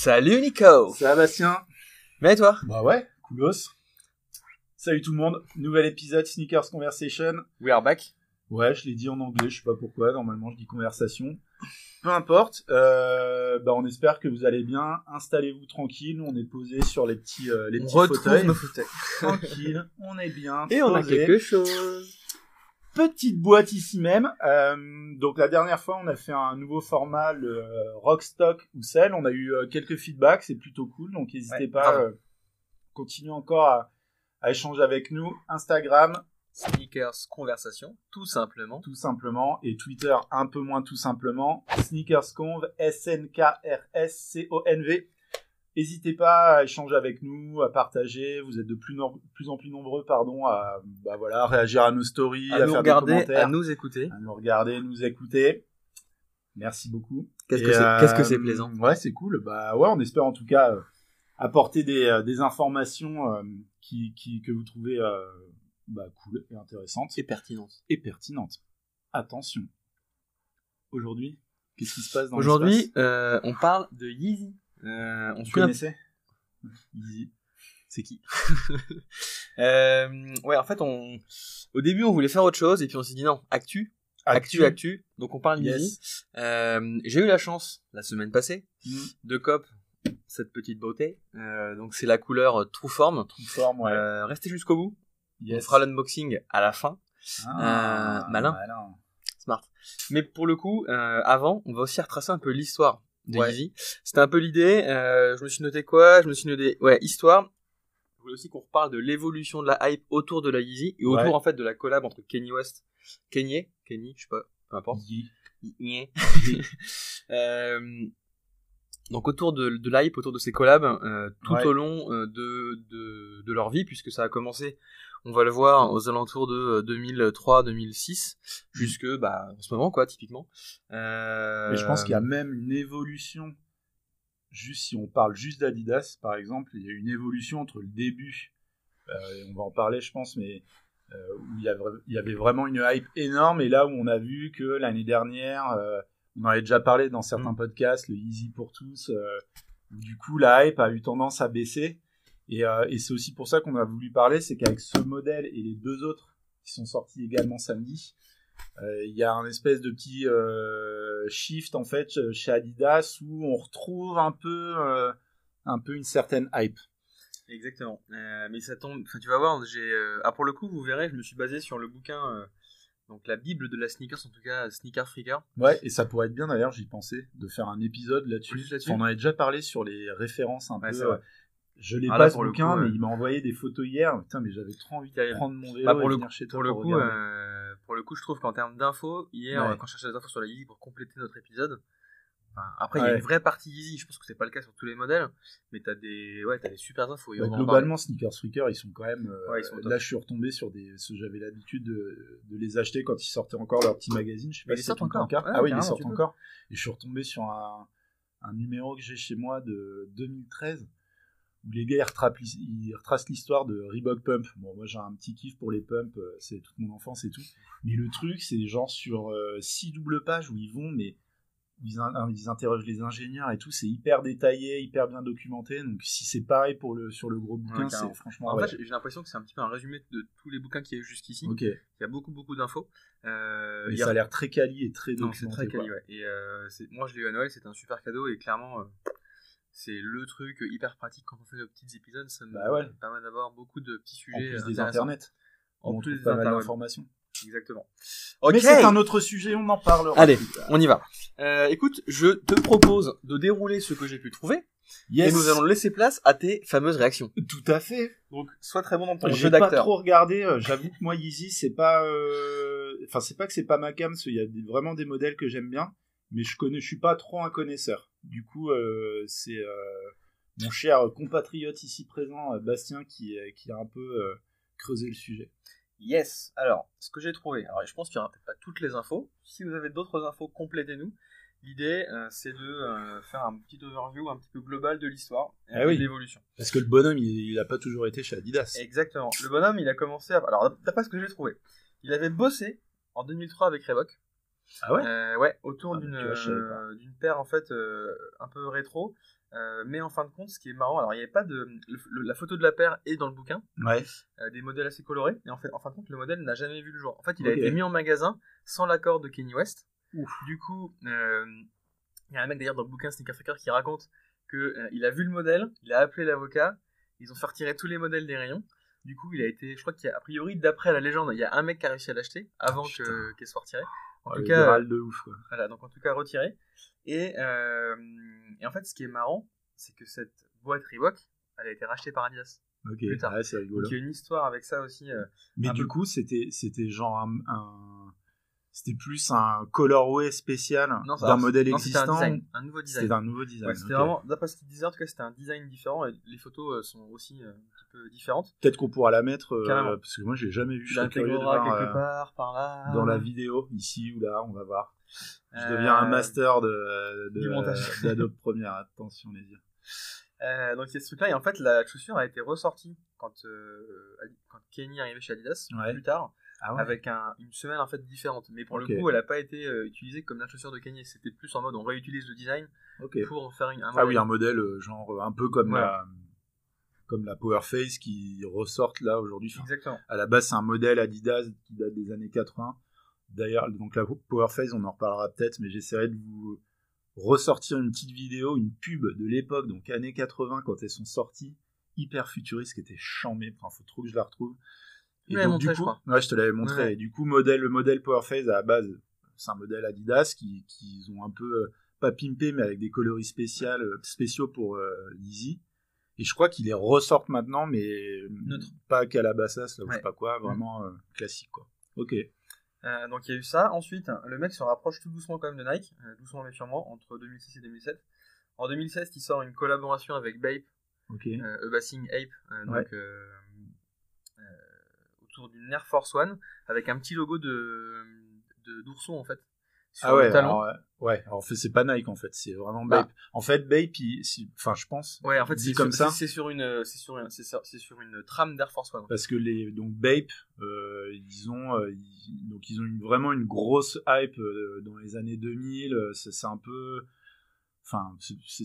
Salut Nico Ça va Bastien? Mais toi? Bah ouais, coolos. Salut tout le monde, nouvel épisode Sneakers Conversation. We are back. Ouais, je l'ai dit en anglais, je sais pas pourquoi, normalement je dis conversation. Peu importe, euh, bah on espère que vous allez bien, installez-vous tranquille, on est posé sur les petits, euh, les On petits retrouve fauteuils. nos fauteuils. Tranquille, on est bien. Et on a quelque chose. Petite boîte ici même. Euh, donc la dernière fois, on a fait un nouveau format, le euh, Rockstock ou Cell. On a eu euh, quelques feedbacks, c'est plutôt cool. Donc n'hésitez Ouais, pas, euh, continuez encore à, à échanger avec nous. Instagram, Sneakers Conversation, tout simplement. tout simplement, et Twitter un peu moins tout simplement. SneakersConv, S-N-K-R-S-C-O-N-V. N'hésitez pas à échanger avec nous, à partager. Vous êtes de plus, no- plus en plus nombreux, pardon, à bah voilà, réagir à nos stories, À à, nous faire regarder, des commentaires à nous écouter. à nous regarder, nous écouter. Merci beaucoup. Qu'est-ce Et, que c'est euh, qu'est-ce que c'est plaisant. Ouais, c'est cool. Bah ouais, on espère en tout cas euh, apporter des, euh, des informations qui, qui, que vous trouvez bah, cool et intéressantes C'est pertinente. et pertinentes. Attention. Aujourd'hui, qu'est-ce qui se passe dans Aujourd'hui, on parle de Yeezy. Euh, on se Easy. C'est qui euh, Ouais, en fait, on... au début, on voulait faire autre chose, et puis on s'est dit non, actu, actu, actu. Donc on parle Yes. Euh, J'ai eu la chance, la semaine passée, Mm. de cop cette petite beauté. Donc c'est la couleur True Form. True forme, ouais. Restez jusqu'au bout. On fera l'unboxing à la fin. Ah, malin. Smart. Mais pour le coup, euh, avant, on va aussi retracer un peu l'histoire de Ouais. C'était un peu l'idée. euh, je me suis noté quoi? Je me suis noté, ouais, histoire. Je voulais aussi qu'on reparle de l'évolution de la hype autour de la Yeezy et autour Ouais. en fait de la collab entre Kenny West, Kenny, Kenny, je sais pas, peu importe. Nye. Euh, donc autour de, de l'hype, autour de ces collabs, euh, tout Ouais. au long euh, de, de, de leur vie, puisque ça a commencé, on va le voir, aux alentours de 2003-2006, jusque bah, en ce moment, quoi, typiquement. Euh, Mais je pense qu'il y a même une évolution. Juste si on parle juste d'Adidas, par exemple, il y a une évolution entre le début, euh, et on va en parler, je pense, mais euh, où il y, avait, il y avait vraiment une hype énorme, et là où on a vu que l'année dernière, euh, on en avait déjà parlé dans certains Mm. podcasts, le Easy pour tous, euh, où du coup la hype a eu tendance à baisser. Et, euh, et c'est aussi pour ça qu'on a voulu parler, c'est qu'avec ce modèle et les deux autres qui sont sortis également samedi, euh, il y a un espèce de petit euh, shift en fait chez Adidas où on retrouve un peu un peu une certaine hype. Exactement. Euh, mais ça tombe. Enfin, tu vas voir. J'ai. euh, Ah, pour le coup, vous verrez, je me suis basé sur le bouquin. euh, Donc la bible de la sneakers, en tout cas Sneaker Freaker. Ouais, et ça pourrait être bien d'ailleurs, j'y pensais, de faire un épisode là-dessus. Là-dessus. on en avait déjà parlé sur les références un Ouais, peu. Je l'ai Ah, pas là, ce bouquin, coup, mais il m'a envoyé des photos hier. Putain, mais j'avais trop envie de Terrible. prendre mon vélo Bah, et pour le venir coup, chez toi pour le pour coup, euh, pour le coup, je trouve qu'en termes d'infos, hier, Ouais. quand je cherchais des infos sur la Yeezy pour compléter notre épisode, enfin, après il y a une vraie partie Yeezy. Je pense que c'est pas le cas sur tous les modèles, mais t'as des, ouais, t'as des super infos. et Bah, globalement, Sneakers Freaker, ils sont quand même. euh, Ouais, ils sont au top. là, je suis retombé sur des. J'avais l'habitude de, de les acheter quand ils sortaient encore leur petit magazine. Je sais Mais pas ils si sortent encore. ah oui, ils sortent encore. Et je suis retombé sur un, un numéro que j'ai chez moi de 2013 où les gars ils retracent, l'histoire de Reebok Pump. Bon, moi j'ai un petit kiff pour les pumps, euh, c'est toute mon enfance et tout. Mais le truc, c'est genre sur euh, six doubles pages où ils vont, mais ils, in- ils interrogent les ingénieurs et tout, c'est hyper détaillé, hyper bien documenté. Donc si c'est pareil pour le sur le gros bouquin, Ouais, c'est franchement. En ouais. fait, j'ai l'impression que c'est un petit peu un résumé de tous les bouquins qu'il y a eu jusqu'ici. Ok. Il y a beaucoup, beaucoup d'infos. Euh, il a- ça a l'air très quali et très Non, c'est très quali, ouais. Et euh, c'est- moi, je l'ai eu à Noël, c'était un super cadeau et clairement, euh, c'est le truc hyper pratique quand on fait nos petits épisodes. Ça me Bah ouais. permet d'avoir beaucoup de petits En sujets. plus euh, des internets, En on plus des pas mal d'informations. Exactement. Mais Ok. c'est un autre sujet, on en parlera. Allez, plus tard. on y va. Euh, écoute, je te propose de dérouler ce que j'ai pu trouver Yes. et nous allons laisser place à tes fameuses réactions. Tout à fait. Donc, sois très bon dans ton J'ai jeu pas d'acteur. trop regardé. euh, J'avoue que moi Yeezy, c'est pas. euh, Enfin, c'est pas que c'est pas ma cam. parce qu'il y a vraiment des modèles que j'aime bien, mais je connais, je suis pas trop un connaisseur. Du coup, euh, c'est euh, mon cher compatriote ici présent, euh, Bastien, qui qui a un peu creusé le sujet. Yes. Alors, ce que j'ai trouvé. Alors, je pense qu'il n'y aura peut-être pas toutes les infos. Si vous avez d'autres infos, complétez-nous. L'idée, euh, c'est de euh, faire un petit overview un petit peu global de l'histoire et Ah oui. de l'évolution. Parce que le bonhomme, il, il a pas toujours été chez Adidas. Exactement. Le bonhomme, il a commencé. À... Alors, d'après ce que j'ai trouvé, il avait bossé en 2003 avec Reebok. Ah ouais Euh, ouais, autour Ah, d'une euh, d'une paire en fait euh, un peu rétro mais en fin de compte, ce qui est marrant, alors il n'y avait pas de. le- le- la photo de la paire est dans le bouquin, Ouais. des modèles assez colorés, et en, fait, en fin de compte, le modèle n'a jamais vu le jour. En fait, il a été mis en magasin sans l'accord de Kenny West. Ouf. Du coup, il y a un mec d'ailleurs dans le bouquin Sneaker Tracker qui raconte qu'il a vu le modèle, il a appelé l'avocat, ils ont fait retirer tous les modèles des rayons. Du coup, il a été, je crois qu'il a, a priori, d'après la légende, il y a un mec qui a réussi à l'acheter avant que- qu'elle soit retirée. En tout cas, de ouf, quoi. voilà, donc en tout cas retiré. Et, euh, et en fait, ce qui est marrant, c'est que cette boîte Reebok, elle a été rachetée par Adidas. Ok, Plus tard. ouais, c'est rigolo. Donc il y a une histoire avec ça aussi. euh, Mais du peu- coup, c'était c'était genre un, un- c'était plus un colorway spécial d'un modèle non, c'était un existant. design, un nouveau design. C'était un nouveau design. Ouais, c'était vraiment, d'après ce qu'il disait, en tout cas, c'était un design différent et les photos euh, sont aussi euh, un petit peu différentes. Peut-être qu'on pourra la mettre euh, parce que moi, j'ai jamais vu. Je quelque euh, part, par là. dans la vidéo, ici ou là, on va voir. Je Euh, deviens un master de, de du montage. d'Adobe Premiere. Attention les yeux. Euh, donc il y a ce truc-là, et en fait, la chaussure a été ressortie quand, euh, quand Kenny est arrivé chez Adidas, Ouais. plus tard, Ah ouais. avec un- une semelle en fait différente. Mais pour le coup, elle n'a pas été euh, utilisée comme la chaussure de Kenny. C'était plus en mode on réutilise le design pour en faire une, un Ah oui, modèle. un modèle euh, genre euh, un peu comme la comme la Powerface qui ressortent là aujourd'hui. Enfin, Exactement. à la base, c'est un modèle Adidas qui date des années 80. D'ailleurs, donc la Powerface, on en reparlera peut-être, mais j'essaierai de vous ressortir une petite vidéo, une pub de l'époque, donc années 80, quand elles sont sorties, hyper futuriste, qui était chambée. Enfin, faut trop que je la retrouve. L'avais donc, montré, du je coup, crois. ouais, je te l'avais montré. Ouais. Et du coup, modèle, le modèle Powerface à la base, c'est un modèle Adidas qui, qui ont un peu euh, pas pimpé, mais avec des coloris spéciales, euh, spéciaux pour euh, Yeezy. Et je crois qu'ils les ressortent maintenant, mais Neutre. pas Calabasas, là, ou je sais Ouais. pas quoi, vraiment euh, classique, quoi. Ok. Euh, donc il y a eu ça. Ensuite, le mec se rapproche tout doucement quand même de Nike, euh, doucement mais sûrement, entre 2006 et 2007. En 2016, il sort une collaboration avec Bape, Ok. euh, Ebassing Ape, euh, donc Ouais. euh, euh, autour d'une Air Force One, avec un petit logo de d'ourson en fait. Sur ah ouais, le talon. alors, euh, ouais. Alors, en fait, c'est pas Nike, en fait, c'est vraiment Bah. Bape. En fait, Bape, enfin, je pense, Ouais, en fait, c'est comme sur, ça. c'est- sur une, c'est sur une, c'est sur, une trame d'Air Force One. parce que les donc Bape, euh, ils ont euh, ils- donc ils ont une, vraiment une grosse hype euh, dans les années 2000. euh, C'est c'est un peu, enfin,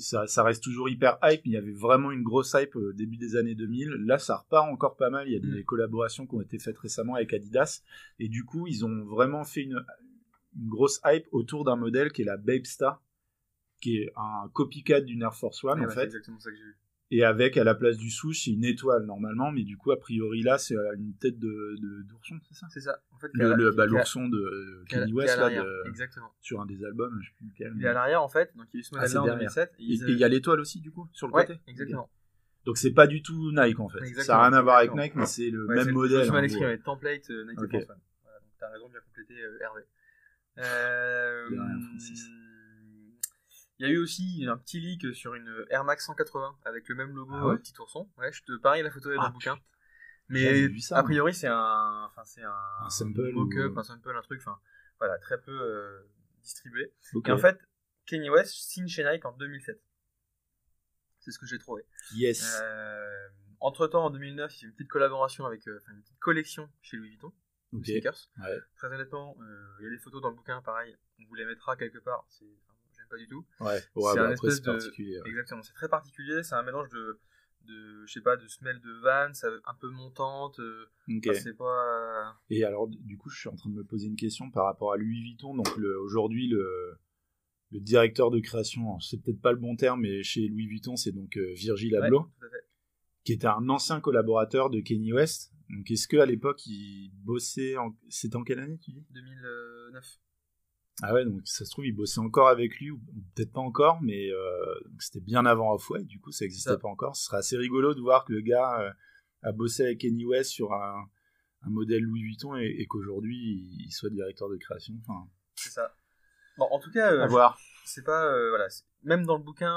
ça, ça reste toujours hyper hype. Il y avait vraiment une grosse hype au début des années 2000. Là, ça repart encore pas mal. Il y a des Mm. collaborations qui ont été faites récemment avec Adidas, et du coup, ils ont vraiment fait une, une grosse hype autour d'un modèle qui est la Bape Star, qui est un copycat d'une Air Force One en bah, fait. C'est exactement ça que j'ai vu. Et avec à la place du souche, c'est une étoile normalement, mais du coup a priori là c'est euh, une tête de de- d'ourson, c'est ça? C'est ça. En fait, Le, le- bah, l'ourson de euh, Kanye West là, l'arrière. de- Exactement. sur un des albums, je sais plus lequel. Il est à l'arrière en fait, donc il y a eu ce Ah, modèle-là c'est en derrière. 2007. Et il y a l'étoile aussi du coup sur le Ouais, côté? exactement. Donc c'est pas du tout Nike en fait. Ça n'a rien à voir avec. Nike, mais c'est le Ouais, c'est même le- modèle. Suis en mal. Template euh, Nike Ok. Air Force One. Voilà, donc t'as raison de bien compléter euh, Hervé. Euh, De rien, Francis. Il y a eu aussi un petit leak sur une Air Max 180 avec le même logo, Ah ouais euh, petit ourson. Ouais, je te pareil, la photo est dans Ah, le bouquin. Mais ça, a priori, c'est un, enfin c'est un, Un sample mock-up, ou- un sample, un truc. Enfin, voilà, très peu euh, distribué. Et en fait, Kanye West signe chez Nike en 2007. C'est ce que j'ai trouvé. yes. Euh, entre temps, en 2009, il y a une petite collaboration avec, euh, une petite collection chez Louis Vuitton, de ok. sneakers. Ouais. Très honnêtement, euh, il y a des photos dans le bouquin, pareil, on vous les mettra quelque part. C'est, pas du tout. Ouais. Ouais, c'est bah, un après espèce c'est de- particulier. ouais. Exactement, c'est très particulier. C'est un mélange de, de, je sais pas, de semelle de euh, un peu montante. euh, Ok. enfin, c'est pas. Et alors, du coup, je suis en train de me poser une question par rapport à Louis Vuitton. Donc, aujourd'hui, le, le directeur de création, c'est peut-être pas le bon terme, mais chez Louis Vuitton, c'est donc euh, Virgil Abloh, à qui était un ancien collaborateur de Kanye West. Donc, est-ce qu'à l'époque, il bossait en... C'était en quelle année, tu dis? 2009. Ah ouais, donc ça se trouve, il bossait encore avec lui, ou peut-être pas encore, mais euh, c'était bien avant Off-White, du coup, ça n'existait pas encore. Ce serait assez rigolo de voir que le gars euh, a bossé avec Kanye West sur un, un modèle Louis Vuitton et, et qu'aujourd'hui, il, il soit directeur de création. Enfin, C'est ça. Bon, en tout cas, euh, à voir. c'est pas voilà même dans le bouquin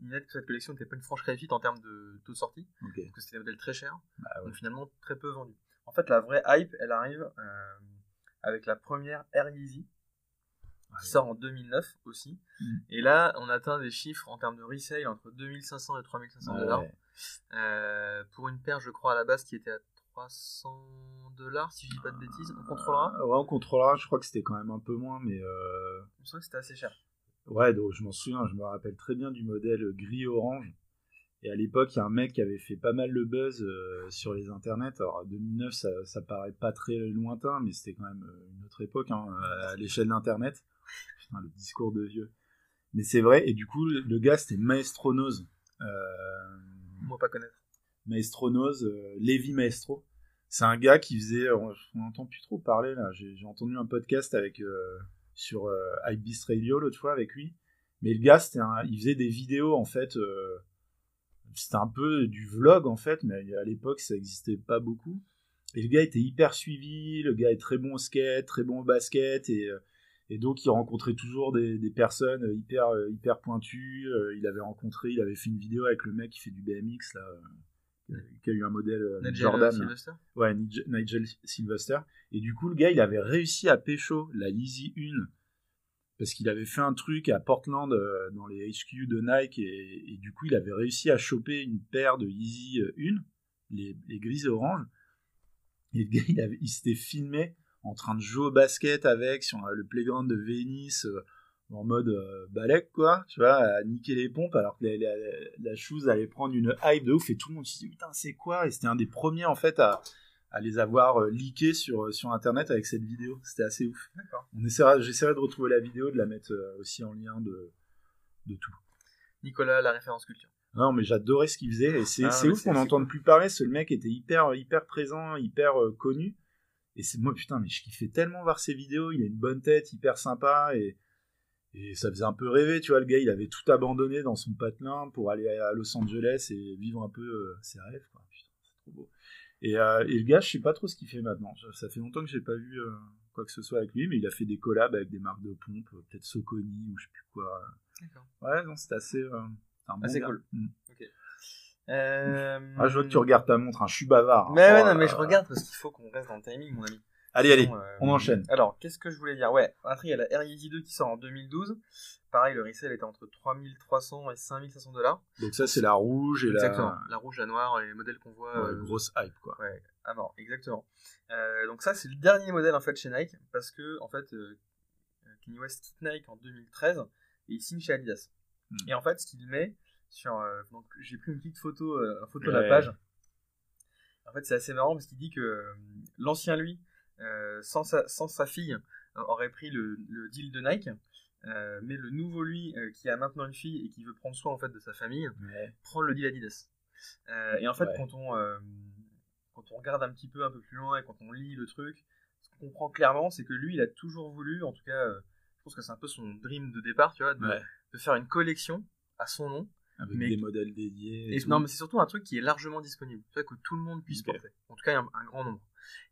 il note que cette collection n'était pas une franche réussite en termes de taux de sortie parce que c'était des modèles très chers Bah ouais. donc finalement très peu vendus en fait la vraie hype elle arrive avec la première Air Yeezy. Qui sort en 2009 aussi Mm. et là on atteint des chiffres en termes de resale entre 2500 et 3500 dollars Ouais. Euh, pour une paire je crois à la base qui était à 300 dollars si je dis pas de bêtises on contrôlera Euh, ouais, on contrôlera. Je crois que c'était quand même un peu moins, mais euh, je que c'était assez cher Ouais, donc je m'en souviens, je me rappelle très bien du modèle gris-orange. Et à l'époque, il y a un mec qui avait fait pas mal le buzz euh, sur les internets. Alors, 2009, ça, ça paraît pas très lointain, mais c'était quand même euh, une autre époque hein, à l'échelle d'Internet. Putain, le discours de vieux. Mais c'est vrai, et du coup, le gars, c'était Maestronose. Euh, Moi, pas connaître. Maestronose, euh, Lévi Maestro. C'est un gars qui faisait, on n'entend plus trop parler là. J'ai entendu un podcast avec euh, sur euh, Hypebeast Radio l'autre fois avec lui. Mais le gars, c'était un, il faisait des vidéos en fait. Euh, c'était un peu du vlog en fait, mais à l'époque ça existait pas beaucoup. Et le gars était hyper suivi, le gars est très bon au skate, très bon au basket, et, euh, et donc il rencontrait toujours des, des personnes hyper euh, hyper pointues. Euh, il avait rencontré, il avait fait une vidéo avec le mec qui fait du BMX là, qui a eu un modèle Nigel Jordan. Sylvester? Ouais, Nigel, Nigel Sylvester. Et du coup, le gars, il avait réussi à pécho la Yeezy 1 parce qu'il avait fait un truc à Portland euh, dans les HQ de Nike et, du coup, il avait réussi à choper une paire de Yeezy 1, les, les grises et oranges. Et le gars, il, s'était filmé en train de jouer au basket avec sur euh, le playground de Venice euh, en mode euh, balèque, quoi, tu vois, à niquer les pompes alors que la, la, la chose allait prendre une hype de ouf et tout le monde se dit putain, c'est quoi? Et c'était un des premiers en fait à, à les avoir euh, leakés sur, sur internet avec cette vidéo. C'était assez ouf. D'accord. On essaiera, j'essaierai de retrouver la vidéo, de la mettre euh, aussi en lien de, de tout. Nicolas, la référence culture. Non, mais j'adorais ce qu'il faisait et c'est Ah, ouf qu'on n'entende cool. plus parler. Ce mec était hyper hyper présent, hyper euh, connu. Et c'est moi putain, mais je kiffais tellement voir ses vidéos. Il a une bonne tête, hyper sympa et et ça faisait un peu rêver, tu vois. Le gars, il avait tout abandonné dans son patelin pour aller à Los Angeles et vivre un peu euh, ses rêves, quoi. Putain, c'est trop beau. Et, euh, et le gars, je sais pas trop ce qu'il fait maintenant. Ça fait longtemps que j'ai pas vu euh, quoi que ce soit avec lui, mais il a fait des collabs avec des marques de pompe, euh, peut-être Soconi ou je sais plus quoi. D'accord. Ouais, non, c'est assez. euh, un bon gars. cool. Mm. Euh... Ah, je vois que tu regardes ta montre, hein, je suis bavard. Mais ouais, Oh non, mais je regarde parce qu'il faut qu'on reste dans le timing, mon ami. Allez, allez, euh, on enchaîne. Alors, qu'est-ce que je voulais dire? Ouais, après, il y a la Air Yeezy 2 qui sort en 2012. Pareil, le resale était entre 3300 et 5500 dollars. Donc ça, c'est la rouge et Exactement. la, La rouge, la noire et les modèles qu'on voit. ouais, euh, grosse hype, quoi. Ouais, ah non, exactement. Euh, donc ça, c'est le dernier modèle en fait chez Nike parce que en fait, euh, Kanye West quitte Nike en 2013 et il signe chez Adidas. Hmm. Et en fait, ce qu'il met sur, donc j'ai pris une petite photo, une photo de la page. En fait, c'est assez marrant parce qu'il dit que l'ancien lui, sans sa, sans sa fille, euh, aurait pris le, le deal de Nike. Euh, mais le nouveau lui, euh, qui a maintenant une fille et qui veut prendre soin en fait de sa famille, Ouais. prend le deal Adidas. Euh, et en fait, Ouais. quand on euh, quand on regarde un petit peu un peu plus loin et quand on lit le truc, ce qu'on comprend clairement, c'est que lui, il a toujours voulu, en tout cas, euh, je pense que c'est un peu son dream de départ, tu vois, de, Ouais. de faire une collection à son nom. Avec Mais- des modèles dédiés. Et Et tout. non, mais c'est surtout un truc qui est largement disponible, que tout le monde puisse porter. En tout cas, un, un grand nombre.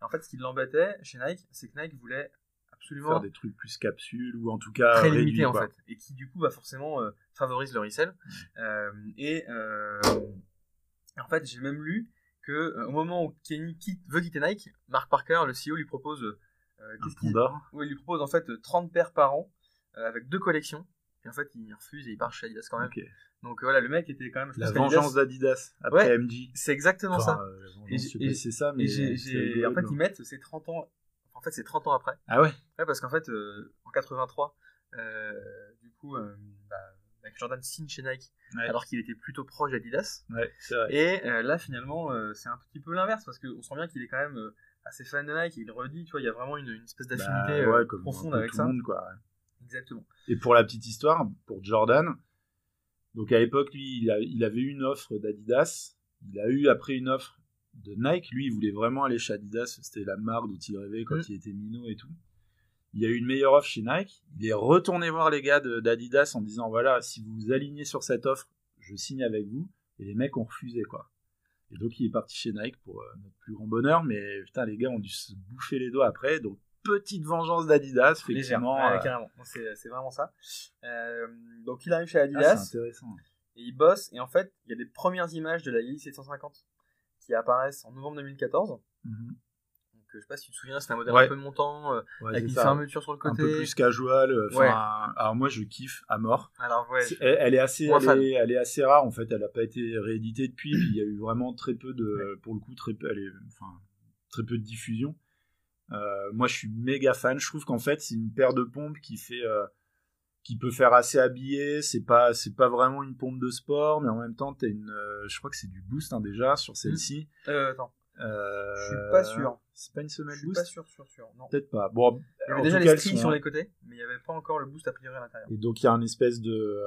Et en fait, ce qui l'embêtait chez Nike, c'est que Nike voulait absolument faire des trucs plus capsules ou en tout cas très limité en quoi. fait et qui du coup bah forcément euh, favorise le resell. Euh, et euh, en fait j'ai même lu que euh, au moment où Kenny quitte, veut quitter Nike Mark Parker le CEO lui propose euh, Un pont d'or. ouais, il lui propose en fait 30 paires par an euh, avec deux collections et en fait il refuse et il part chez Adidas quand même donc voilà le mec était quand même je La pense vengeance d'Adidas après Ouais. MJ. c'est exactement Enfin, ça euh, Et c'est ça, mais en fait ils mettent c'est 30 ans en fait c'est 30 ans après Ah ouais. Ouais, parce qu'en fait, euh, en 83, euh, du coup, euh, bah, Jordan signe chez Nike, Ouais. alors qu'il était plutôt proche d'Adidas. Ouais. Et là, finalement, c'est un petit peu l'inverse, parce qu'on sent bien qu'il est quand même assez fan de Nike, et il redit, tu vois, il y a vraiment une, une espèce d'affinité Bah, ouais, profonde avec tout ça. le monde, quoi. Exactement. Et pour la petite histoire, pour Jordan, donc à l'époque, lui, il, a- il avait eu une offre d'Adidas. Il a eu après une offre de Nike. Lui, il voulait vraiment aller chez Adidas. C'était la marque dont il rêvait quand Mm. il était minot et tout. Il y a eu une meilleure offre chez Nike. Il est retourné voir les gars d'Adidas en disant voilà, si vous vous alignez sur cette offre, je signe avec vous. Et les mecs ont refusé, quoi. Et donc, il est parti chez Nike pour euh, notre plus grand bonheur. Mais putain, les gars ont dû se bouffer les doigts après. Donc, petite vengeance d'Adidas, effectivement. ouais, euh, carrément. C'est, c'est vraiment ça. Euh, donc, il arrive chez ah, Adidas, c'est intéressant. et il bosse, et en fait, il y a des premières images de la Yeezy 750 qui apparaissent en novembre 2014. Mhm. Donc, euh, je sais pas si tu te souviens, c'est un modèle Ouais. un peu montant, euh, Ouais, avec une ça. fermeture sur le un côté. peu plus casual. euh, enfin. Alors moi, je kiffe à mort. Alors, ouais, C'est- Elle, elle est assez, elle est, elle est assez rare en fait. Elle n'a pas été rééditée depuis. puis il y a eu vraiment très peu de, pour le coup, très peu, elle est, enfin, très peu de diffusion. Euh, moi, je suis méga fan. Je trouve qu'en fait, c'est une paire de pompes qui fait, euh, qui peut faire assez habillé. C'est pas, c'est pas vraiment une pompe de sport, mais en même temps, t'as une, euh, je crois que c'est du boost hein, déjà sur celle-ci. Euh, attends, Euh, je suis pas sûr. C'est pas une Je semelle suis boost? pas sûr, sûr, sûr. Non. Peut-être pas. Bon, Il y avait déjà les cas, elles strings sont- sur les côtés, mais il n'y avait pas encore le boost a priori à l'intérieur. Et donc il y a un espèce de,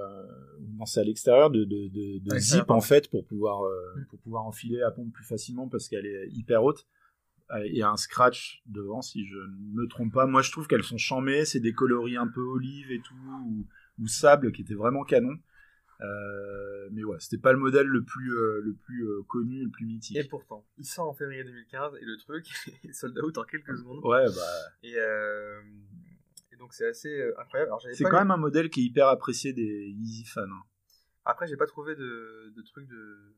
non c'est à l'extérieur de, de, de, de À l'extérieur, zip en fait pour pouvoir euh, Mm. pour pouvoir enfiler la pompe plus facilement parce qu'elle est hyper haute et un scratch devant si je ne me trompe pas. Moi je trouve qu'elles sont chamées, c'est des coloris un peu olive et tout ou, ou sable qui était vraiment canon. Euh, mais ouais, c'était pas le modèle le plus euh, le plus euh, connu, le plus mythique. Et pourtant, il sort en février 2015 et le truc est sold out en quelques secondes. Ouais, bah Et, euh, et donc c'est assez euh, incroyable. C'est quand même un modèle qui est hyper apprécié des Yeezy fans. hein. Après, j'ai pas trouvé de, de trucs de.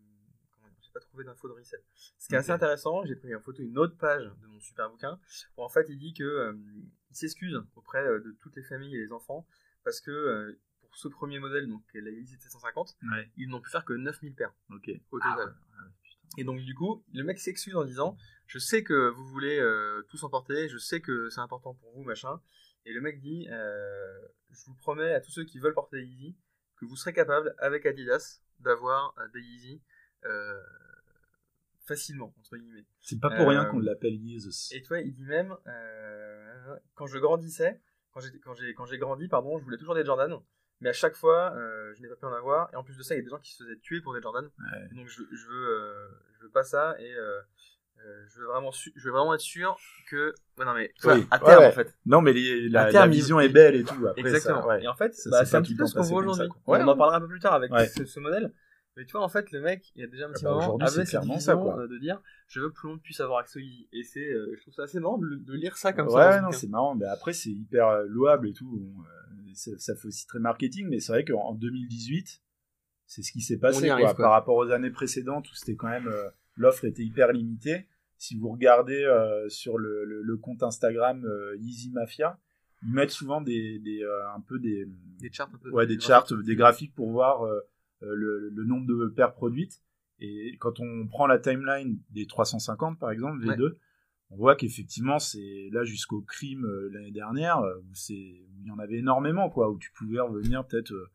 Pas trouvé d'infos de resell. Ce qui est assez intéressant, j'ai pris en photo une autre page de mon super bouquin où en fait il dit que euh, il s'excuse auprès euh, de toutes les familles et les enfants parce que euh, pour ce premier modèle, donc la Yeezy 750, Ouais, ils n'ont pu faire que 9000 paires ok. au Ah total. ouais, putain. Et donc du coup, le mec s'excuse en disant Je sais que vous voulez euh, tous en porter, je sais que c'est important pour vous, machin. Et le mec dit euh, Je vous promets à tous ceux qui veulent porter Yeezy que vous serez capable, avec Adidas, d'avoir des Yeezy euh, facilement, entre guillemets. C'est pas pour rien Euh, qu'on l'appelle Yeezus. Et tu vois, il dit même euh, Quand je grandissais, quand j'ai grandi, pardon, je voulais toujours des Jordan. Mais à chaque fois, euh, je n'ai pas pu en avoir. Et en plus de ça, il y a des gens qui se faisaient tuer pour des Jordan. Ouais. Donc je, je veux, euh, je veux pas ça et euh, je veux vraiment, je veux vraiment être sûr que, ouais, non mais tu vois, Oui, à terme ouais. en fait. Non, mais les- la, terme, la vision il- est belle et tout. Après, Exactement. Ça. Et en fait, bah, c'est pas un petit peu ce qu'on voit aujourd'hui. On en parlera un peu plus tard avec ce modèle. Mais tu vois, en fait, le mec, il y a déjà un petit bah, moment, avait cette vision ça, quoi. euh, de dire, je veux que tout le monde puisse avoir accès au Yeezy. Et c'est, euh, je trouve ça assez marrant de, de lire ça comme ouais, ça. ce non, c'est marrant. Mais après, c'est hyper euh, louable et tout. Bon, euh, ça, ça fait aussi très marketing, mais c'est vrai qu'en 2018, c'est ce qui s'est passé On y arrive, quoi. quoi. par rapport aux années précédentes où c'était quand même euh, l'offre était hyper limitée. Si vous regardez sur le, le- le compte Instagram Yeezy Mafia, ils mettent souvent des, des un peu des Des charts un peu. ouais, des charts, des graphiques pour voir le, le nombre de paires produites. Et quand on prend la timeline des 350 par exemple, V2, on voit qu'effectivement c'est là jusqu'au crime euh, l'année dernière euh, où il y en avait énormément quoi, où tu pouvais revenir peut-être euh,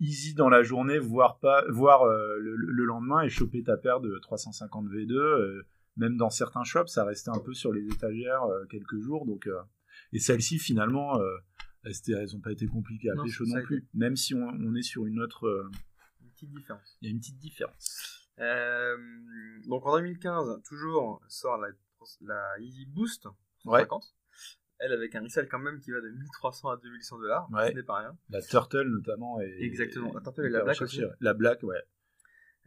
easy dans la journée, voire pas, voir euh, le, le lendemain et choper ta paire de 350 V2. euh, même dans certains shops, ça restait un peu sur les étagères euh, quelques jours. Donc euh, et celle-ci finalement. euh, elles n'ont pas été compliquées à Non, a non plus. Même si on, on est sur une autre. Petite différence. Il y a une petite différence. Euh, donc en 2015, toujours sort la, la Easy Boost Ouais. 150. Elle avec un resell quand même qui va de 1300 à 2100 dollars. Ouais. Ce n'est pas rien. La Turtle notamment. Est, Exactement. La Turtle et la Black aussi. ouais. La Black, ouais.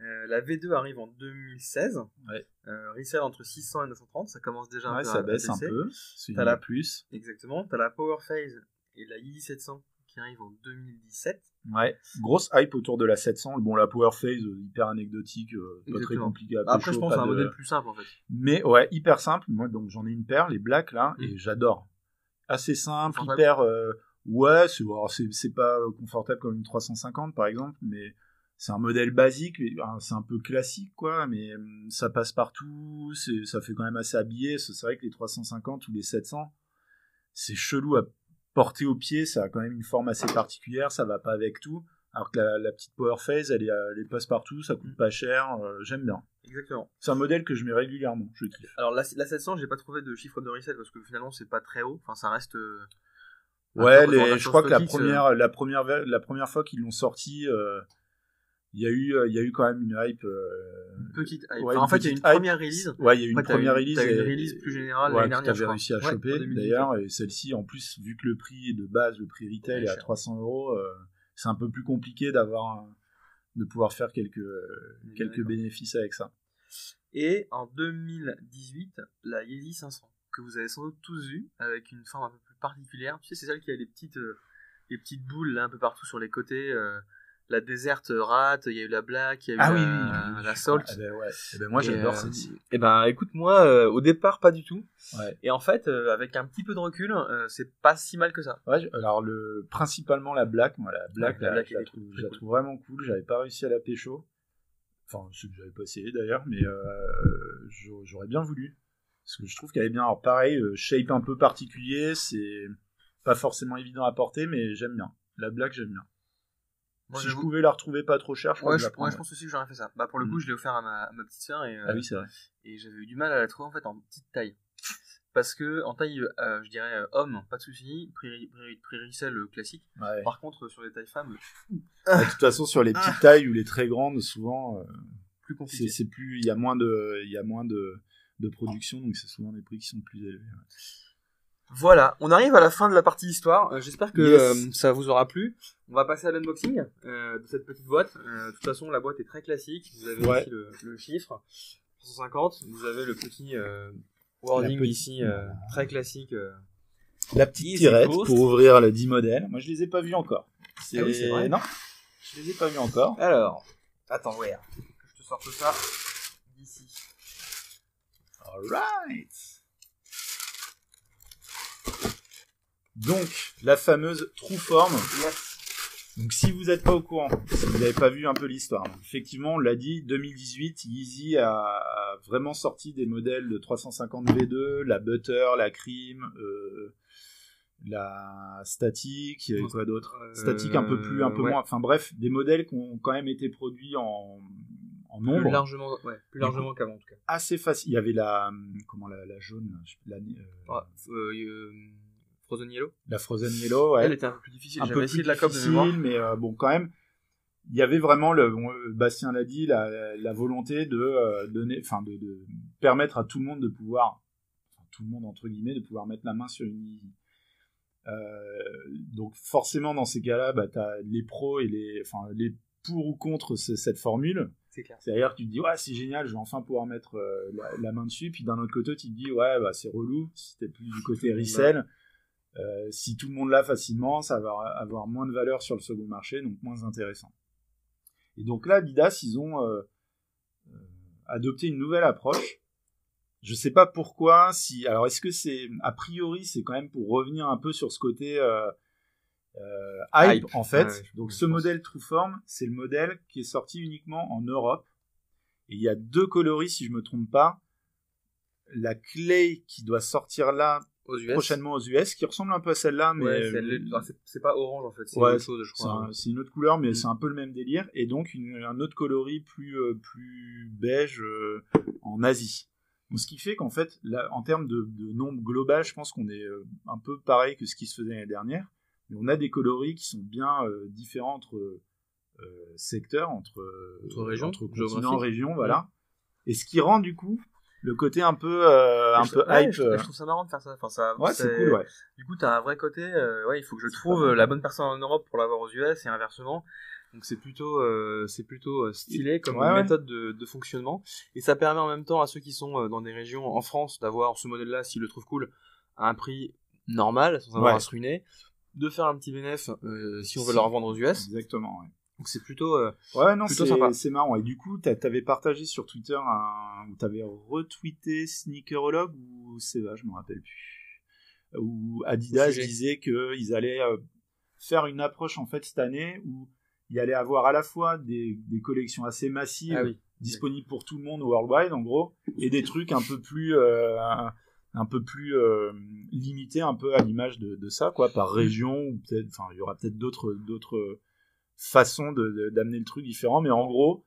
Euh, la V2 arrive en 2016. Ouais. Euh, resell entre 600 et 930. Ça commence déjà un Ouais, peu ça à, baisse un baisser. peu. T'as la- plus. Exactement. T'as la Power Phase et la Yeezy 700 qui arrive en 2017. Ouais. Grosse hype autour de la 700. Bon, la Power Phase, euh, hyper anecdotique, euh, pas très compliqué à Après, pécho, je pense que c'est un de- modèle plus simple en fait. Mais ouais, hyper simple. Moi, donc j'en ai une paire, les Black là, Mm. et j'adore. Assez simple, hyper. euh, ouais, c'est pas confortable comme une 350 par exemple, mais c'est un modèle basique. C'est un peu classique quoi, mais hum, ça passe partout. Ça fait quand même assez habillé. C'est c'est vrai que les 350 ou les 700, c'est chelou à porter au pied. Ça a quand même une forme assez particulière. Ça va pas avec tout. Alors que la, la petite Power Phase, elle, est, euh, elle passe partout, ça coûte Mm. pas cher. euh, J'aime bien. Exactement. C'est un modèle que je mets régulièrement. Je kiffe. Alors la, la 700, j'ai pas trouvé de chiffre de resell parce que finalement c'est pas très haut. Enfin, ça reste. euh, Ouais, les- je crois que la première, la première, la première fois qu'ils l'ont sorti, euh, il y a eu, euh, il y a eu quand même une hype. euh, Une petite hype. ouais, Enfin, en fait, il y a une hype. première release. Ouais, il y a eu une première eu- release. eu une et- release plus générale ouais, l'année dernière, réussi à choper 2018. d'ailleurs, et celle-ci, en plus, vu que le prix de base, le prix retail est à cher. 300 euros, euh, c'est un peu plus compliqué d'avoir, de pouvoir faire quelques, euh, quelques bénéfices avec ça. Et en 2018, la Yeezy 500, que vous avez sans doute tous vu, avec une forme un peu plus particulière. Tu sais, c'est celle qui a les petites, euh, les petites boules là, un peu partout sur les côtés. La déserte rate, il y a eu la black, il y a eu Ah oui, la, oui, oui, la salt. Eh ben ouais. Eh ben moi, j'adore euh, celle-ci. Et ben, écoute, moi, euh, au départ, pas du tout. Ouais. Et en fait, euh, avec un petit peu de recul, euh, c'est pas si mal que ça. Ouais, je- alors le principalement la black, moi la black, Ouais, la black, je, la trouve, cool, je la cool. trouve vraiment cool. J'avais pas réussi à la pécho. Enfin, ce que j'avais pas essayé d'ailleurs, mais euh, j'aurais bien voulu. Parce que je trouve qu'elle est bien. Alors pareil, shape un peu particulier, c'est pas forcément évident à porter, mais j'aime bien. La blague, j'aime bien. Moi, si je pouvais la retrouver pas trop cher, je crois Ouais, que je, ouais, je pense aussi que j'aurais fait ça. Bah, pour le coup, Mm. je l'ai offert à ma, à ma petite sœur et, euh, Ah oui, c'est vrai. et j'avais eu du mal à la trouver en fait en petite taille. Parce que en taille, euh, je dirais euh, homme, pas de souci, prix, prix resell, euh, classique. Ouais. Par contre, sur les tailles femmes, Bah, de toute façon, sur les petites tailles ou les très grandes, souvent, euh, plus compliqué. c'est plus, il y a moins de, il y a moins de, de production, donc c'est souvent des prix qui sont plus élevés. Voilà, on arrive à la fin de la partie histoire. Euh, J'espère que Yes. euh, ça vous aura plu. On va passer à l'unboxing euh, de cette petite boîte. De toute façon, la boîte est très classique. Vous avez Ouais. ici le, le chiffre 150. Vous avez le petit wording petite- ici très classique. La petite tirette pour ouvrir le 10 modèles. Moi, je les ai pas vus encore. Ah oui, c'est vrai. Non, je les ai pas vus encore. Alors, attends, ouais. Je te sorte ça d'ici. Alright. Donc, la fameuse true form. Donc, si vous n'êtes pas au courant, si vous n'avez pas vu un peu l'histoire, effectivement, on l'a dit, 2018, Yeezy a, vraiment sorti des modèles de 350 V2, la Butter, la Cream, euh, la Static, avait quoi d'autre? Euh, Static un peu plus, un peu ouais. moins. Enfin bref, des modèles qui ont quand même été produits en, en nombre Plus largement, ouais, plus Du largement qu'avant en tout cas. assez facile. Il y avait la comment la, la jaune, je sais la, euh, Ah, euh, Frozen Yellow. la Frozen Yellow, ouais. Elle était un peu plus difficile. un J'avais peu essayé plus de la cop de mais euh, bon quand même. Il y avait vraiment le bon, euh, Bastien l'a dit la, la volonté de euh, donner, enfin de, de permettre à tout le monde de pouvoir, enfin, tout le monde entre guillemets, de pouvoir mettre la main sur une Yeezy. Euh, donc forcément dans ces cas-là, bah, t'as les pros et les, enfin les pour ou contre ce- cette formule. C'est clair. C'est-à-dire que tu te dis, ouais, c'est génial, je vais enfin pouvoir mettre euh, la, la main dessus. Puis d'un autre côté, tu te dis, ouais, bah, c'est relou. Si t'es plus du côté resell, euh, si tout le monde l'a facilement, ça va avoir moins de valeur sur le second marché, donc moins intéressant. Et donc là, Adidas, ils ont euh, euh, adopté une nouvelle approche. Je sais pas pourquoi. Si, alors, est-ce que c'est, a priori, c'est quand même pour revenir un peu sur ce côté euh, hype, Hype. en fait. Ouais, donc, ce pense. modèle Trueform, c'est le modèle qui est sorti uniquement en Europe. Et il y a deux coloris, si je me trompe pas. La Clay qui doit sortir là Aux US. prochainement aux US, qui ressemble un peu à celle-là, mais Ouais, c'est pas orange en fait, c'est Ouais, autre chose, je c'est crois. un- c'est une autre couleur, mais Mm. c'est un peu le même délire. Et donc une- un autre coloris plus euh, plus beige euh, en Asie. Donc, ce qui fait qu'en fait, là, en termes de, de nombre global, je pense qu'on est euh, un peu pareil que ce qui se faisait l'année dernière. Mais on a des coloris qui sont bien euh, différents entre euh, secteurs, entre, euh, Entre régions, entre continents, régions, voilà. Et ce qui rend du coup le côté un peu euh, un Je- peu hype. je, euh, je trouve ça marrant de faire ça. Enfin, ça Ouais, c'est cool, ouais. Du coup, t'as un vrai côté. euh, ouais, il faut que je trouve euh, la bonne personne en Europe pour l'avoir aux US et inversement. Donc c'est plutôt, euh, c'est plutôt stylé comme Ouais, méthode de, de fonctionnement et ça permet en même temps à ceux qui sont dans des régions en France d'avoir ce modèle-là s'ils le trouvent cool à un prix normal sans avoir à se ruiner, de faire un petit bénéf euh, si on veut Si. le revendre aux US. Exactement. Donc c'est plutôt euh, Ouais, non, Plutôt c'est sympa. c'est marrant. Et du coup, t'a- t'avais partagé sur Twitter un, ou t'avais retweeté Sneakerologue ou Seva, je me rappelle plus. Où Adidas disait qu'ils allaient euh, faire une approche en fait cette année où il allait avoir à la fois des, des collections assez massives ah oui. disponibles pour tout le monde worldwide en gros et des trucs un peu plus euh, un, un peu plus euh, limités un peu à l'image de, de ça quoi par région ou peut-être enfin il y aura peut-être d'autres d'autres façons de- d'amener le truc différent mais en gros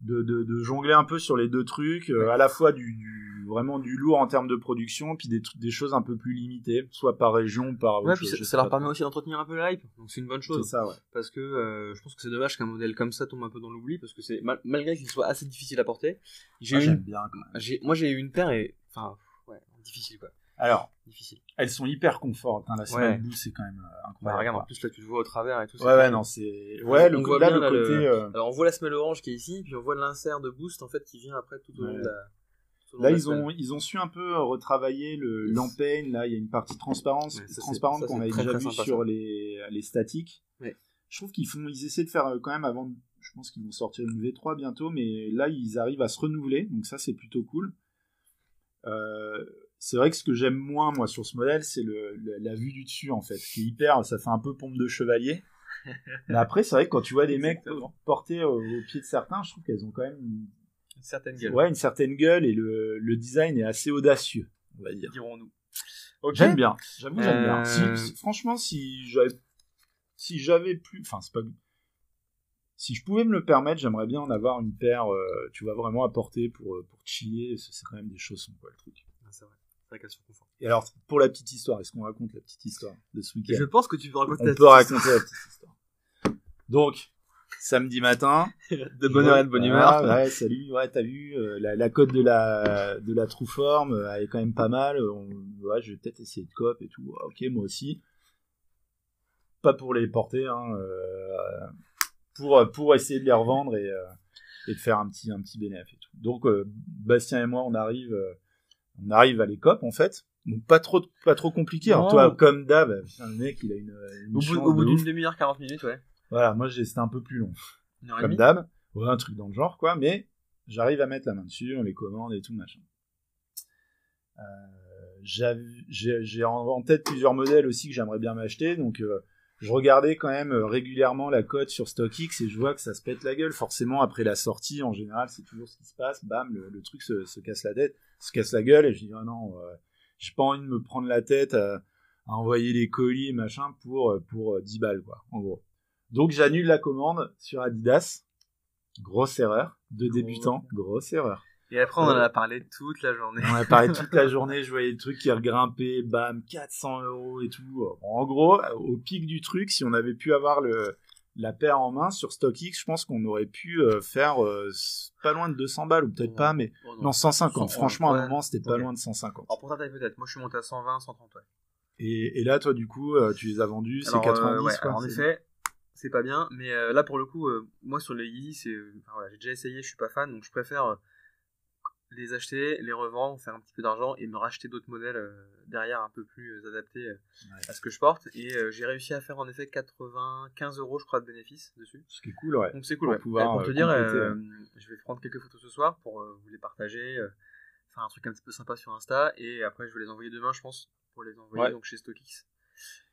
de, de, de jongler un peu sur les deux trucs euh, à la fois du, du- vraiment du lourd en termes de production puis des, des choses un peu plus limitées soit par région par Ouais, puis chose, ça, leur permet aussi d'entretenir un peu la hype, donc c'est une bonne chose. ça ouais parce que euh, je pense que c'est dommage qu'un modèle comme ça tombe un peu dans l'oubli parce que c'est mal- malgré qu'il soit assez difficile à porter j'ai j'aime une- bien quand même. j'ai moi j'ai eu une paire et enfin ouais difficile quoi alors difficile elles sont hyper confortes. Hein, la semelle Ouais. c'est quand même euh, bah, incroyable. regarde en plus là tu le vois au travers et tout c'est ouais, ouais, non, c'est. Ouais, le, On co- voit là, bien, le là, le- côté. euh, alors on voit la semelle orange qui est ici puis on voit l'insert de boost en fait qui vient après tout au long Ouais. de la Là, ils ont, ils ont su un peu euh, retravailler le l'empeigne. Là, il y a une partie transparence, Ouais, ça, transparente ça, qu'on c'est avait déjà très vu sympa, sur ça. les, les statiques. Ouais. Je trouve qu'ils font, ils essaient de faire quand même avant. Je pense qu'ils vont sortir une V3 bientôt, mais là, ils arrivent à se renouveler. Donc ça, c'est plutôt cool. Euh, c'est vrai que ce que j'aime moins moi sur ce modèle, c'est le, le- la vue du dessus en fait, qui est hyper, ça fait un peu pompe de chevalier. Mais après, c'est vrai que quand tu vois des mecs porter au, au pied de certains, je trouve qu'elles ont quand même une, une certaine gueule ouais, une certaine gueule et le, le design est assez audacieux, on va dire. dirons-nous J'aime bien, j'avoue, j'aime bien. Euh, Si- si- franchement, si j'avais si j'avais plus, enfin c'est pas, si je pouvais me le permettre, j'aimerais bien en avoir une paire, euh, tu vois, vraiment à porter pour euh, pour chiller. C'est quand même des chaussons, quoi, le truc. Ah, c'est vrai. Vrai. Et alors, pour la petite histoire, est-ce qu'on raconte la petite histoire de ce week-end? Je pense que tu peux raconter On la peut petite raconter la petite histoire. Donc, samedi matin, de bonne heure et de bonne humeur. ouais, salut, ouais, t'as vu, euh, la, la cote de la, de la true form, euh, elle est quand même pas mal. On, ouais, je vais peut-être essayer de cop et tout. Ah, Ok, moi aussi. Pas pour les porter, hein, euh, pour, pour essayer de les revendre et, euh, et de faire un petit, un petit bénéfice et tout. Donc, euh, Bastien et moi, on arrive, euh, on arrive à les cop, en fait. Donc, pas trop, pas trop compliqué. Alors, Non. toi, comme d'hab, le mec, il a une, une Au bout, de d'une demi-heure, 40 minutes, ouais. Voilà, moi, c'était un peu plus long Une heure et comme d'hab, ouais, un truc dans le genre, quoi, mais j'arrive à mettre la main dessus, on les commande et tout, machin. Euh, j'ai en, en tête plusieurs modèles aussi que j'aimerais bien m'acheter, donc euh, je regardais quand même euh, régulièrement la cote sur StockX et je vois que ça se pète la gueule. Forcément, après la sortie, en général, c'est toujours ce qui se passe, bam, le, le truc se, se casse la tête, se casse la gueule, et je dis, ah non, euh, j'ai pas envie de me prendre la tête à, à envoyer les colis et machin pour, euh, pour euh, 10 balles, quoi, en gros. Donc j'annule la commande sur Adidas. Grosse erreur de débutant, grosse erreur. Et après, on en a parlé toute la journée. On a parlé toute la journée, je voyais le truc qui regrimpait, bam, 400 euros et tout. En gros, au pic du truc, si on avait pu avoir le, la paire en main sur StockX, je pense qu'on aurait pu euh, faire euh, pas loin de 200 balles, ou peut-être Ouais. pas, mais Oh, non, 150. 100, Franchement, à un moment, c'était pas loin de 150. Alors pour ta taille peut-être, moi je suis monté à 120, 130, ouais. Et, et là, toi, du coup, euh, tu les as vendus, c'est Alors, 90, euh, ouais, quoi. alors, en c'est- effet, c'est pas bien, mais euh, là pour le coup, euh, moi sur les Yeezy, c'est, enfin, voilà, j'ai déjà essayé, je suis pas fan, donc je préfère euh, les acheter, les revendre, faire un petit peu d'argent et me racheter d'autres modèles euh, derrière un peu plus euh, adaptés euh, Ouais. à ce que je porte. Et j'ai réussi à faire en effet 95 euros, je crois, de bénéfices dessus. Ce qui est cool, ouais. Donc c'est cool. Pour ouais. pouvoir, pour te dire, euh, je vais prendre quelques photos ce soir pour euh, vous les partager, euh, faire un truc un petit peu sympa sur Insta, et après je vais les envoyer demain, je pense, pour les envoyer Ouais. donc chez StockX.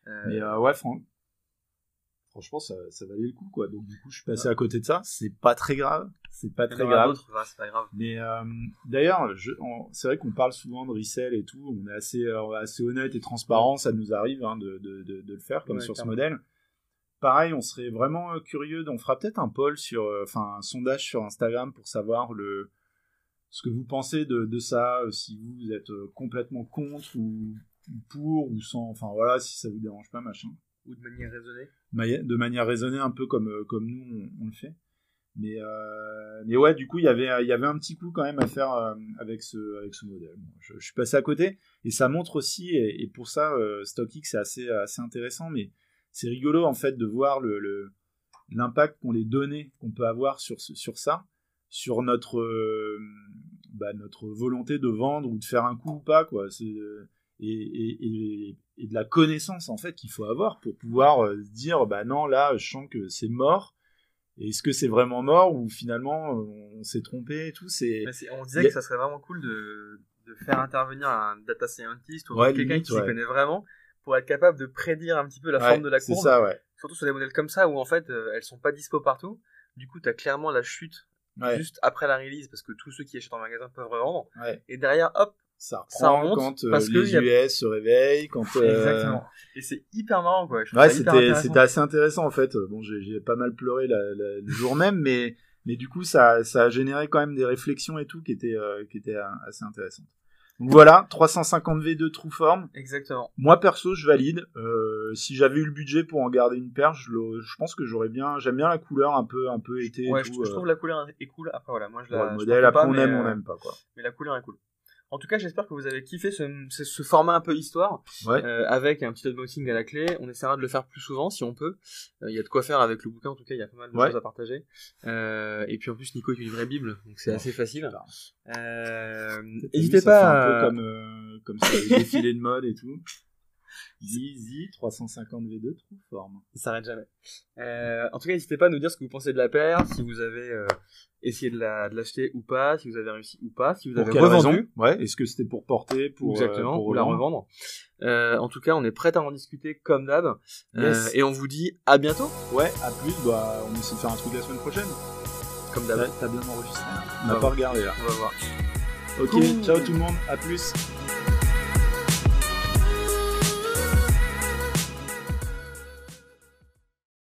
Mais ouais, fran- franchement, ça, ça valait le coup, quoi. Donc, du coup, je suis passé à côté de ça. C'est pas très grave. C'est pas très grave. d'autres, voilà, c'est pas grave. Mais euh, d'ailleurs, c'est vrai qu'on parle souvent de resell et tout. On est assez, euh, assez honnête et transparent. Ça nous arrive hein, de, de, de, de le faire comme Ouais, sur ce modèle. Pareil, on serait vraiment euh, curieux. On fera peut-être un poll sur, enfin, un sondage sur Instagram pour savoir le ce que vous pensez de, de ça. Si vous êtes complètement contre ou, ou pour ou sans. Enfin voilà, si ça vous dérange pas, machin Ou de manière raisonnée. de manière raisonnée un peu comme euh, comme nous on, le fait. Mais euh, mais ouais du coup il y avait y avait un petit coup quand même à faire euh, avec ce avec ce modèle. Je, suis passé à côté. Et ça montre aussi et, pour ça StockX c'est assez assez intéressant. Mais c'est rigolo en fait de voir le le- l'impact qu'ont les données qu'on peut avoir sur sur ça sur notre bah, notre volonté de vendre ou de faire un coup ou pas quoi et, et, et, et de la connaissance en fait qu'il faut avoir pour pouvoir euh, se dire bah non là je sens que c'est mort est-ce que c'est vraiment mort ou finalement on s'est trompé et tout c'est on disait a- que ça serait vraiment cool de, de faire intervenir un data scientist ou Ouais, quelqu'un qui s'y ouais. connaît vraiment pour être capable de prédire un petit peu la Ouais, forme de la courbe. ça Surtout sur des modèles comme ça où en fait euh, elles sont pas dispo partout. Du coup, tu as clairement la chute juste après la release parce que tous ceux qui achètent en magasin peuvent revendre. Et derrière, hop, ça reprend Ça quand euh, parce que les a- US se réveillent quand euh, Exactement. Et c'est hyper marrant, quoi. Je Ouais, c'était c'était assez intéressant en fait. Bon, j'ai pas mal pleuré la- la- le jour même, mais mais du coup ça ça a généré quand même des réflexions et tout qui étaient euh, qui étaient euh, assez intéressantes. Donc voilà, 350 V2 True Form. Exactement. Moi perso, je valide. Euh, si j'avais eu le budget pour en garder une paire, je, je pense que j'aurais bien. J'aime bien la couleur un peu un peu été. et Ouais, je, tout, je euh, trouve la couleur est cool. Après, voilà, moi je la. ouais, le je modèle. Après, pas, on aime, euh, on aime pas quoi. Mais la couleur est cool. En tout cas, j'espère que vous avez kiffé ce, ce, ce format un peu histoire, Ouais. euh, avec un petit unboxing à la clé. On essaiera de le faire plus souvent si on peut. Euh, Il y a de quoi faire avec le bouquin, en tout cas, il y a pas mal de Ouais. choses à partager. Euh, et puis en plus, Nico est une vraie bible, donc c'est Ouais, assez facile. Euh, N'hésitez pas. un à- peu comme euh, comme ça, les défilés de mode et tout. Easy 350 V2 True Form. Ça s'arrête jamais. Euh, en tout cas, n'hésitez pas à nous dire ce que vous pensez de la paire, si vous avez euh, essayé de la- de l'acheter ou pas, si vous avez réussi ou pas, si vous Pour avez revendu. Ouais. Est-ce que c'était pour porter, pour Exactement, euh, pour ou la revendre. Euh, en tout cas, on est prêt à en discuter comme d'hab. Euh, Yes. et on vous dit à bientôt, Ouais, à plus, bah, on essaie de faire un truc la semaine prochaine. comme d'hab. t'as bien enregistré On n'a va pas regardé là. On va voir. Ok, Cool. ciao tout le monde, à plus.